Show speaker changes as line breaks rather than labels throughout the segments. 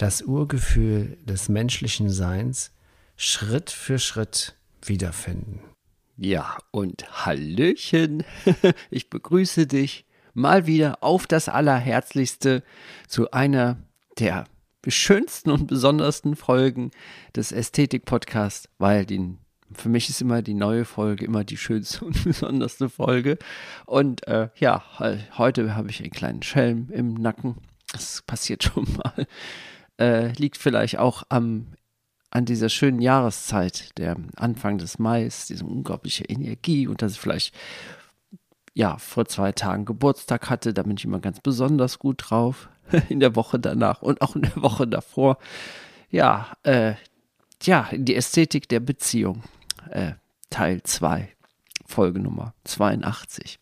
das Urgefühl des menschlichen Seins Schritt für Schritt wiederfinden.
Ja, und Hallöchen, ich begrüße dich mal wieder auf das Allerherzlichste zu einer der schönsten und besondersten Folgen des Ästhetik-Podcasts, weil die, für mich ist immer die neue Folge immer die schönste und besonderste Folge. Und äh, ja, heute habe ich einen kleinen Schelm im Nacken. Das passiert schon mal. Äh, liegt vielleicht auch am an dieser schönen Jahreszeit, der Anfang des Mais, diese unglaubliche Energie und dass ich vielleicht ja vor zwei Tagen Geburtstag hatte, da bin ich immer ganz besonders gut drauf. in der Woche danach und auch in der Woche davor. Ja, äh, ja, die Ästhetik der Beziehung, äh, Teil 2, Folge Nummer 82.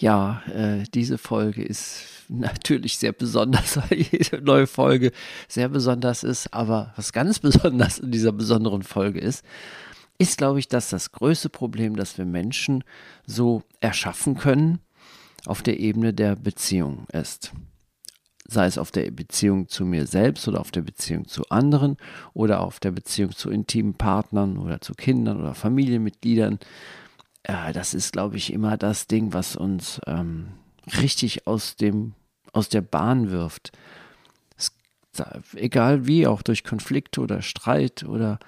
Ja, äh, diese Folge ist natürlich sehr besonders, weil jede neue Folge sehr besonders ist. Aber was ganz besonders in dieser besonderen Folge ist, ist, glaube ich, dass das größte Problem, das wir Menschen so erschaffen können, auf der Ebene der Beziehung ist sei es auf der Beziehung zu mir selbst oder auf der Beziehung zu anderen oder auf der Beziehung zu intimen Partnern oder zu Kindern oder Familienmitgliedern. Äh, das ist, glaube ich, immer das Ding, was uns ähm, richtig aus dem aus der Bahn wirft. Es, egal wie, auch durch Konflikte oder Streit oder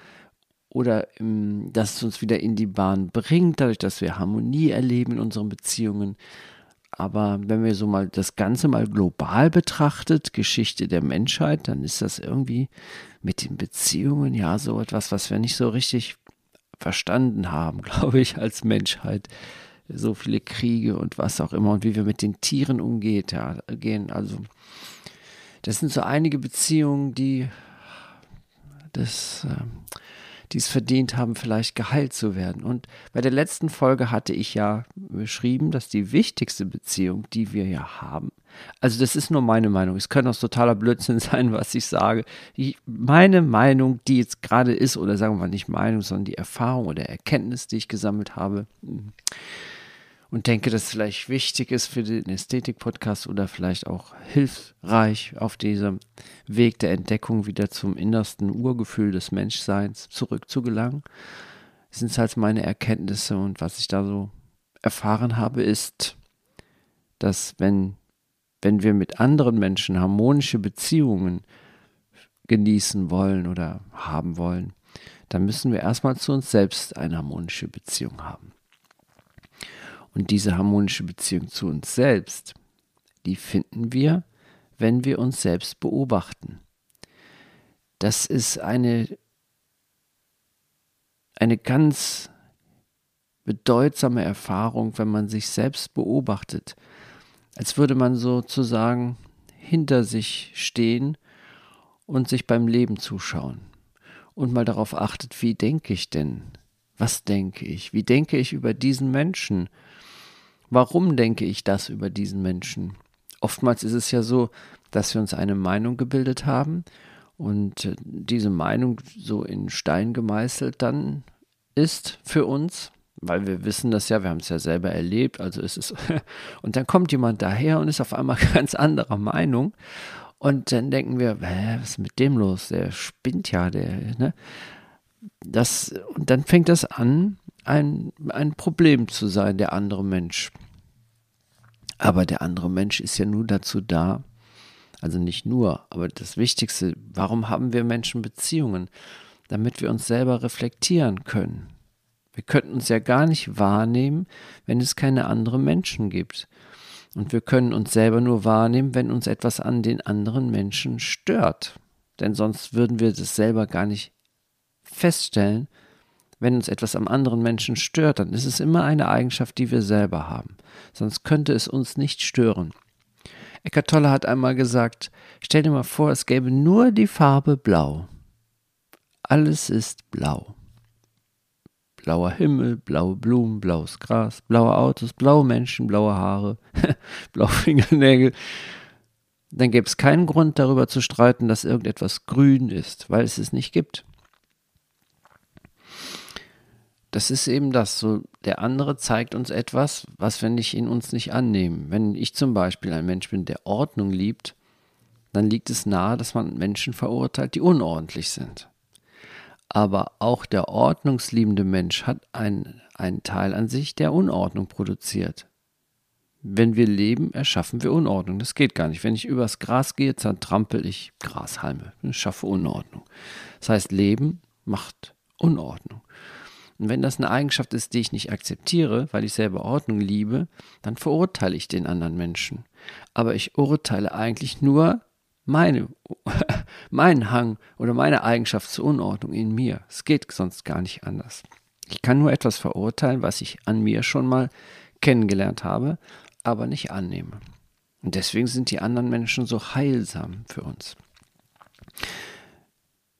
oder ähm, dass es uns wieder in die Bahn bringt, dadurch, dass wir Harmonie erleben in unseren Beziehungen. Aber wenn wir so mal das Ganze mal global betrachtet, Geschichte der Menschheit, dann ist das irgendwie mit den Beziehungen ja so etwas, was wir nicht so richtig verstanden haben, glaube ich, als Menschheit. So viele Kriege und was auch immer und wie wir mit den Tieren umgeht, ja, gehen. Also, das sind so einige Beziehungen, die das. Äh, die es verdient haben, vielleicht geheilt zu werden. Und bei der letzten Folge hatte ich ja beschrieben, dass die wichtigste Beziehung, die wir ja haben, also das ist nur meine Meinung, es könnte auch totaler Blödsinn sein, was ich sage. Ich, meine Meinung, die jetzt gerade ist, oder sagen wir mal nicht Meinung, sondern die Erfahrung oder Erkenntnis, die ich gesammelt habe, und denke, dass es vielleicht wichtig ist für den Ästhetik-Podcast oder vielleicht auch hilfreich auf diesem Weg der Entdeckung wieder zum innersten Urgefühl des Menschseins zurückzugelangen. Sind halt meine Erkenntnisse und was ich da so erfahren habe, ist, dass wenn, wenn wir mit anderen Menschen harmonische Beziehungen genießen wollen oder haben wollen, dann müssen wir erstmal zu uns selbst eine harmonische Beziehung haben. Und diese harmonische Beziehung zu uns selbst, die finden wir, wenn wir uns selbst beobachten. Das ist eine, eine ganz bedeutsame Erfahrung, wenn man sich selbst beobachtet, als würde man sozusagen hinter sich stehen und sich beim Leben zuschauen und mal darauf achtet, wie denke ich denn? Was denke ich? Wie denke ich über diesen Menschen? Warum denke ich das über diesen Menschen? Oftmals ist es ja so, dass wir uns eine Meinung gebildet haben und äh, diese Meinung so in Stein gemeißelt dann ist für uns, weil wir wissen das ja, wir haben es ja selber erlebt, also ist es und dann kommt jemand daher und ist auf einmal ganz anderer Meinung und dann denken wir, was ist mit dem los? Der spinnt ja, der, ne? Das, und dann fängt das an, ein, ein Problem zu sein, der andere Mensch. Aber der andere Mensch ist ja nur dazu da, also nicht nur, aber das Wichtigste, warum haben wir Menschen Beziehungen? Damit wir uns selber reflektieren können. Wir könnten uns ja gar nicht wahrnehmen, wenn es keine anderen Menschen gibt. Und wir können uns selber nur wahrnehmen, wenn uns etwas an den anderen Menschen stört. Denn sonst würden wir das selber gar nicht feststellen, wenn uns etwas am anderen Menschen stört, dann ist es immer eine Eigenschaft, die wir selber haben. Sonst könnte es uns nicht stören. Eckart Tolle hat einmal gesagt, stell dir mal vor, es gäbe nur die Farbe Blau. Alles ist blau. Blauer Himmel, blaue Blumen, blaues Gras, blaue Autos, blaue Menschen, blaue Haare, blaue Fingernägel. Dann gäbe es keinen Grund darüber zu streiten, dass irgendetwas grün ist, weil es es nicht gibt. Das ist eben das, so der andere zeigt uns etwas, was wir nicht in uns nicht annehmen. Wenn ich zum Beispiel ein Mensch bin, der Ordnung liebt, dann liegt es nahe, dass man Menschen verurteilt, die unordentlich sind. Aber auch der ordnungsliebende Mensch hat einen, einen Teil an sich, der Unordnung produziert. Wenn wir leben, erschaffen wir Unordnung. Das geht gar nicht. Wenn ich übers Gras gehe, zertrampel ich Grashalme. Ich schaffe Unordnung. Das heißt, Leben macht Unordnung. Und wenn das eine Eigenschaft ist, die ich nicht akzeptiere, weil ich selber Ordnung liebe, dann verurteile ich den anderen Menschen. Aber ich urteile eigentlich nur meine, meinen Hang oder meine Eigenschaft zur Unordnung in mir. Es geht sonst gar nicht anders. Ich kann nur etwas verurteilen, was ich an mir schon mal kennengelernt habe, aber nicht annehme. Und deswegen sind die anderen Menschen so heilsam für uns.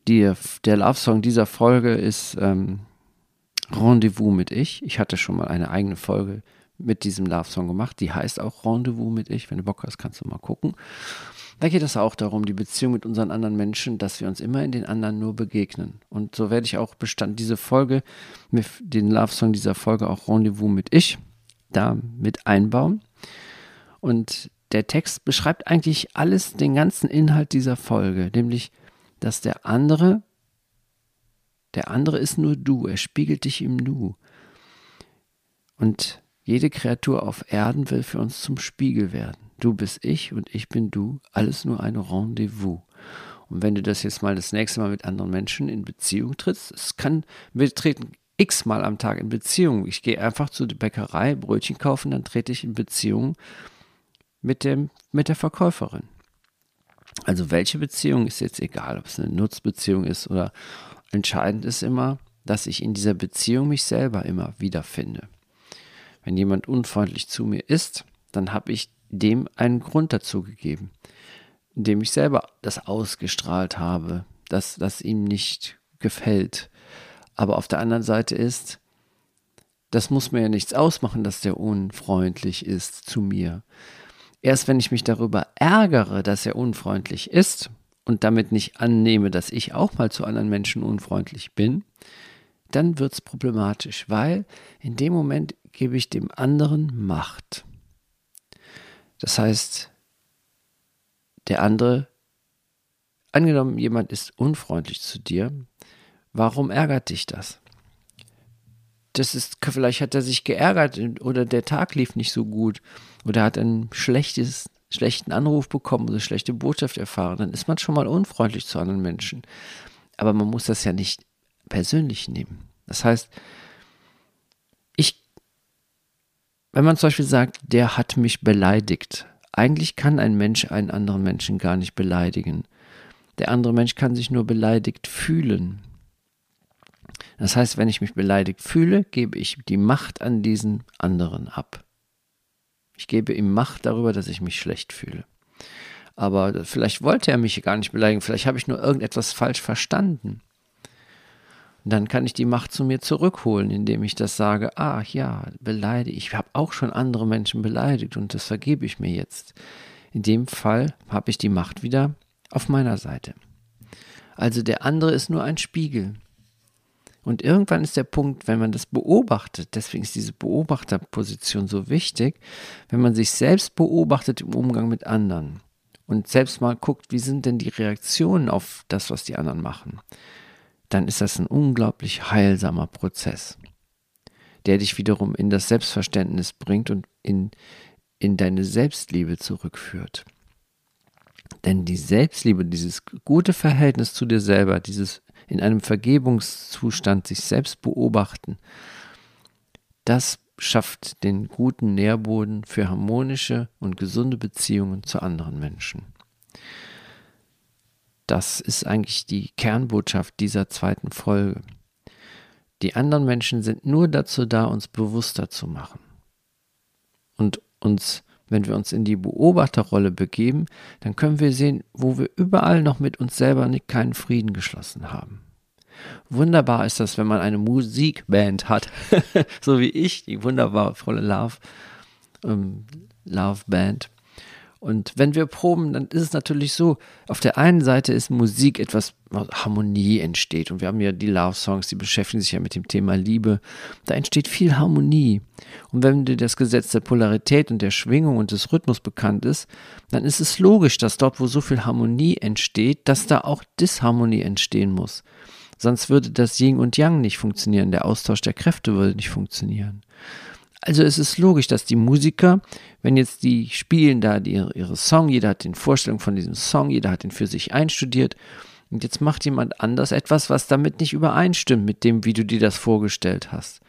Die, der Love-Song dieser Folge ist ähm, Rendezvous mit Ich. Ich hatte schon mal eine eigene Folge mit diesem Love-Song gemacht. Die heißt auch Rendezvous mit Ich. Wenn du Bock hast, kannst du mal gucken. Da geht es auch darum, die Beziehung mit unseren anderen Menschen, dass wir uns immer in den anderen nur begegnen. Und so werde ich auch Bestand diese Folge, den Love-Song dieser Folge auch Rendezvous mit Ich, da mit einbauen. Und der Text beschreibt eigentlich alles, den ganzen Inhalt dieser Folge, nämlich, dass der andere der andere ist nur du, er spiegelt dich im Nu. Und jede Kreatur auf Erden will für uns zum Spiegel werden. Du bist ich und ich bin du, alles nur ein Rendezvous. Und wenn du das jetzt mal das nächste Mal mit anderen Menschen in Beziehung trittst, es kann, wir treten x-mal am Tag in Beziehung. Ich gehe einfach zu der Bäckerei, Brötchen kaufen, dann trete ich in Beziehung mit, dem, mit der Verkäuferin. Also welche Beziehung ist jetzt egal, ob es eine Nutzbeziehung ist oder Entscheidend ist immer, dass ich in dieser Beziehung mich selber immer wiederfinde. Wenn jemand unfreundlich zu mir ist, dann habe ich dem einen Grund dazu gegeben, indem ich selber das ausgestrahlt habe, dass das ihm nicht gefällt. Aber auf der anderen Seite ist, das muss mir ja nichts ausmachen, dass der unfreundlich ist zu mir. Erst wenn ich mich darüber ärgere, dass er unfreundlich ist, und damit nicht annehme, dass ich auch mal zu anderen Menschen unfreundlich bin, dann wird es problematisch, weil in dem Moment gebe ich dem anderen Macht. Das heißt, der andere, angenommen, jemand ist unfreundlich zu dir, warum ärgert dich das? Das ist, vielleicht hat er sich geärgert oder der Tag lief nicht so gut oder hat ein schlechtes schlechten Anruf bekommen oder schlechte Botschaft erfahren, dann ist man schon mal unfreundlich zu anderen Menschen. Aber man muss das ja nicht persönlich nehmen. Das heißt, ich, wenn man zum Beispiel sagt, der hat mich beleidigt, eigentlich kann ein Mensch einen anderen Menschen gar nicht beleidigen. Der andere Mensch kann sich nur beleidigt fühlen. Das heißt, wenn ich mich beleidigt fühle, gebe ich die Macht an diesen anderen ab. Ich gebe ihm Macht darüber, dass ich mich schlecht fühle. Aber vielleicht wollte er mich gar nicht beleidigen, vielleicht habe ich nur irgendetwas falsch verstanden. Dann kann ich die Macht zu mir zurückholen, indem ich das sage, ah ja, beleidige, ich habe auch schon andere Menschen beleidigt und das vergebe ich mir jetzt. In dem Fall habe ich die Macht wieder auf meiner Seite. Also der andere ist nur ein Spiegel. Und irgendwann ist der Punkt, wenn man das beobachtet, deswegen ist diese Beobachterposition so wichtig, wenn man sich selbst beobachtet im Umgang mit anderen und selbst mal guckt, wie sind denn die Reaktionen auf das, was die anderen machen, dann ist das ein unglaublich heilsamer Prozess, der dich wiederum in das Selbstverständnis bringt und in, in deine Selbstliebe zurückführt. Denn die Selbstliebe, dieses gute Verhältnis zu dir selber, dieses in einem Vergebungszustand sich selbst beobachten, das schafft den guten Nährboden für harmonische und gesunde Beziehungen zu anderen Menschen. Das ist eigentlich die Kernbotschaft dieser zweiten Folge. Die anderen Menschen sind nur dazu da, uns bewusster zu machen und uns wenn wir uns in die Beobachterrolle begeben, dann können wir sehen, wo wir überall noch mit uns selber nicht keinen Frieden geschlossen haben. Wunderbar ist das, wenn man eine Musikband hat, so wie ich, die wundervolle Love, ähm, Love Band. Und wenn wir proben, dann ist es natürlich so, auf der einen Seite ist Musik etwas, Harmonie entsteht. Und wir haben ja die Love Songs, die beschäftigen sich ja mit dem Thema Liebe. Da entsteht viel Harmonie. Und wenn dir das Gesetz der Polarität und der Schwingung und des Rhythmus bekannt ist, dann ist es logisch, dass dort, wo so viel Harmonie entsteht, dass da auch Disharmonie entstehen muss. Sonst würde das Yin und Yang nicht funktionieren. Der Austausch der Kräfte würde nicht funktionieren. Also es ist logisch, dass die Musiker, wenn jetzt die spielen da die, ihre Song, jeder hat den Vorstellung von diesem Song, jeder hat den für sich einstudiert und jetzt macht jemand anders etwas, was damit nicht übereinstimmt mit dem, wie du dir das vorgestellt hast.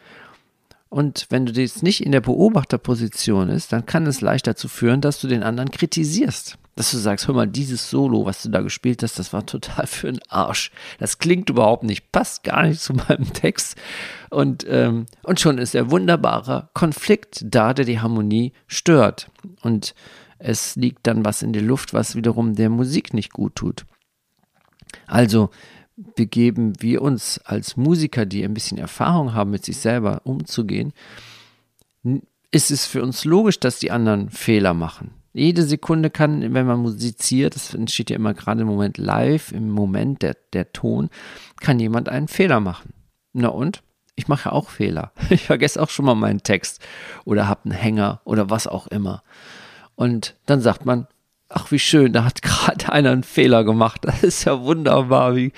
Und wenn du jetzt nicht in der Beobachterposition ist, dann kann es leicht dazu führen, dass du den anderen kritisierst. Dass du sagst, hör mal, dieses Solo, was du da gespielt hast, das war total für den Arsch. Das klingt überhaupt nicht, passt gar nicht zu meinem Text. Und, ähm, und schon ist der wunderbare Konflikt da, der die Harmonie stört. Und es liegt dann was in der Luft, was wiederum der Musik nicht gut tut. Also begeben wir uns als Musiker, die ein bisschen Erfahrung haben, mit sich selber umzugehen, ist es für uns logisch, dass die anderen Fehler machen. Jede Sekunde kann, wenn man musiziert, das entsteht ja immer gerade im Moment live, im Moment der, der Ton, kann jemand einen Fehler machen. Na und? Ich mache ja auch Fehler. Ich vergesse auch schon mal meinen Text oder habe einen Hänger oder was auch immer. Und dann sagt man, ach wie schön, da hat gerade einer einen Fehler gemacht. Das ist ja wunderbar. Wie,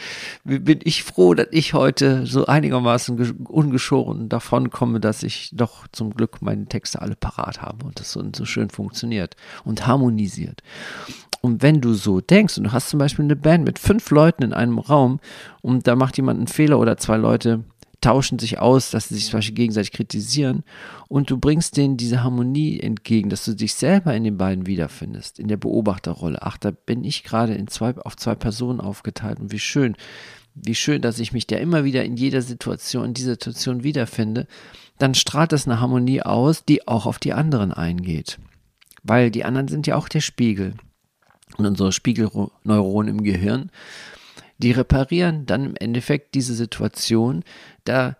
wie bin ich froh, dass ich heute so einigermaßen ungeschoren davon komme, dass ich doch zum Glück meine Texte alle parat habe und das so, so schön funktioniert und harmonisiert. Und wenn du so denkst und du hast zum Beispiel eine Band mit fünf Leuten in einem Raum und da macht jemand einen Fehler oder zwei Leute tauschen sich aus, dass sie sich zum Beispiel gegenseitig kritisieren und du bringst denen diese Harmonie entgegen, dass du dich selber in den beiden wiederfindest, in der Beobachterrolle. Ach, da bin ich gerade in zwei, auf zwei Personen aufgeteilt und wie schön, wie schön, dass ich mich da immer wieder in jeder Situation, in dieser Situation wiederfinde, dann strahlt das eine Harmonie aus, die auch auf die anderen eingeht. Weil die anderen sind ja auch der Spiegel. Und unsere Spiegelneuronen im Gehirn die reparieren dann im Endeffekt diese Situation, da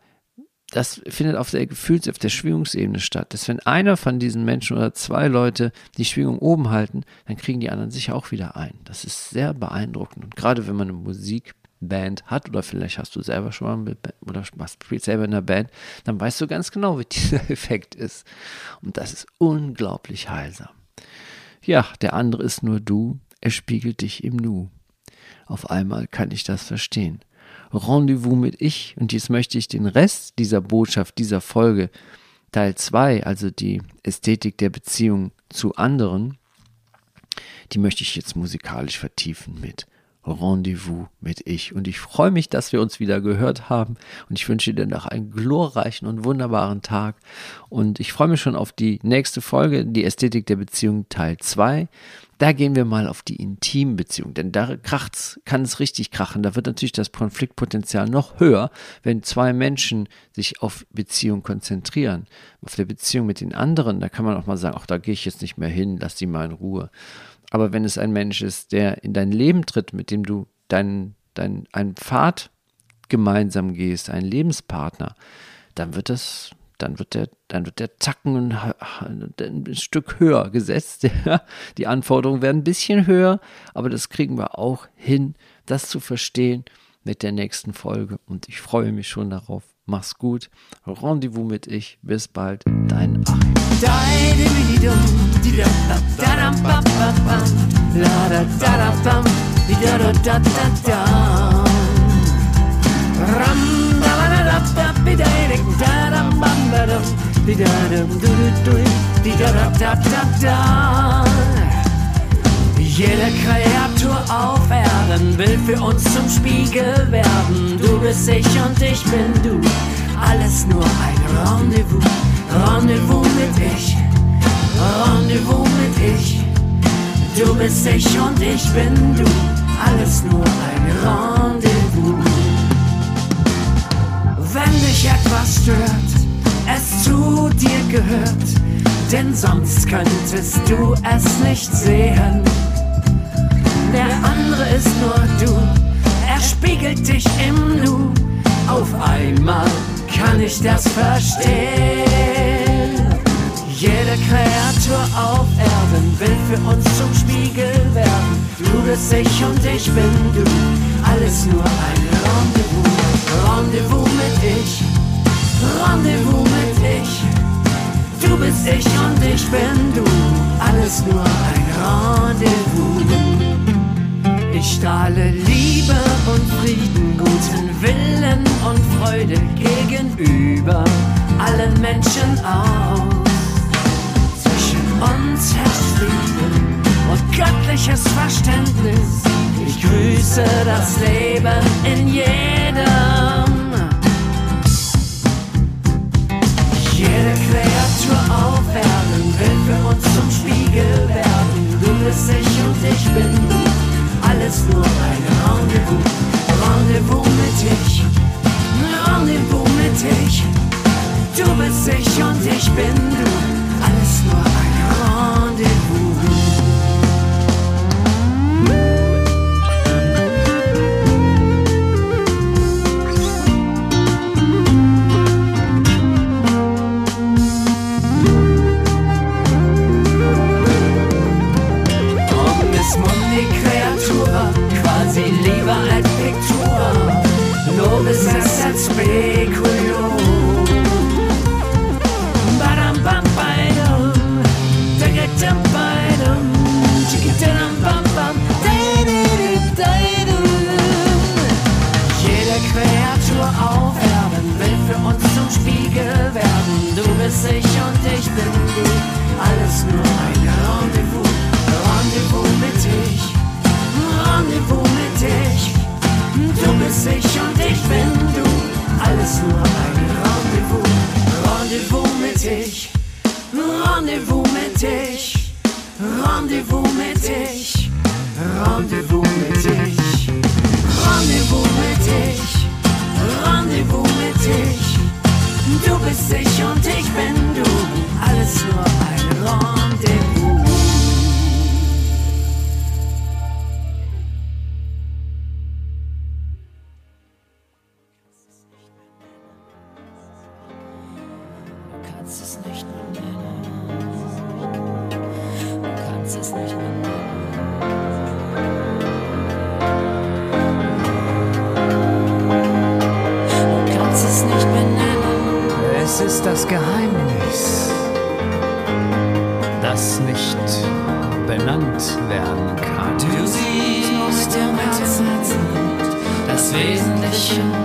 das findet auf der Gefühls-, auf der Schwingungsebene statt. Dass wenn einer von diesen Menschen oder zwei Leute die Schwingung oben halten, dann kriegen die anderen sich auch wieder ein. Das ist sehr beeindruckend. Und gerade wenn man eine Musikband hat oder vielleicht hast du selber schon mal oder spielst selber in einer Band, dann weißt du ganz genau, wie dieser Effekt ist. Und das ist unglaublich heilsam. Ja, der andere ist nur du, er spiegelt dich im Nu. Auf einmal kann ich das verstehen. Rendezvous mit ich und jetzt möchte ich den Rest dieser Botschaft, dieser Folge, Teil 2, also die Ästhetik der Beziehung zu anderen, die möchte ich jetzt musikalisch vertiefen mit Rendezvous mit ich. Und ich freue mich, dass wir uns wieder gehört haben. Und ich wünsche dir noch einen glorreichen und wunderbaren Tag. Und ich freue mich schon auf die nächste Folge, die Ästhetik der Beziehung Teil 2. Da gehen wir mal auf die Intimbeziehung, denn da kracht's, kann es richtig krachen. Da wird natürlich das Konfliktpotenzial noch höher, wenn zwei Menschen sich auf Beziehung konzentrieren. Auf der Beziehung mit den anderen, da kann man auch mal sagen, ach, da gehe ich jetzt nicht mehr hin, lass die mal in Ruhe. Aber wenn es ein Mensch ist, der in dein Leben tritt, mit dem du deinen, dein, einen Pfad gemeinsam gehst, einen Lebenspartner, dann wird das, dann wird der, dann wird der Zacken ein, Stück höher gesetzt. Die Anforderungen werden ein bisschen höher, aber das kriegen wir auch hin, das zu verstehen mit der nächsten Folge. Und ich freue mich schon darauf. Mach's gut. Rendezvous mit ich. Bis bald. Dein Achim.
Jede Kreatur auf Erden will für uns zum Spiegel werden. Du bist ich und ich bin du. Alles nur ein Rendezvous. Rendezvous mit ich, Rendezvous mit ich. Du bist ich und ich bin du, alles nur ein Rendezvous. Wenn dich etwas stört, es zu dir gehört,
denn sonst könntest du es nicht sehen. Der andere ist nur du, er spiegelt dich im Nu auf einmal kann ich das verstehen. Jede Kreatur auf Erden will für uns zum Spiegel werden. Du bist ich und ich bin du, alles nur eine Menschen aus. Zwischen uns herrscht Frieden und göttliches Verständnis. Ich grüße das Leben in jedem. speak with you. dich, Rendezvous mit dich, Rendezvous mit dich, Rendezvous mit dich, Rendezvous mit dich. Du bist ich und ich bin du, alles nur ein Rendezvous. Geheimnis, das nicht benannt werden kann.
Du siehst aus dem Herzen das Wesentliche.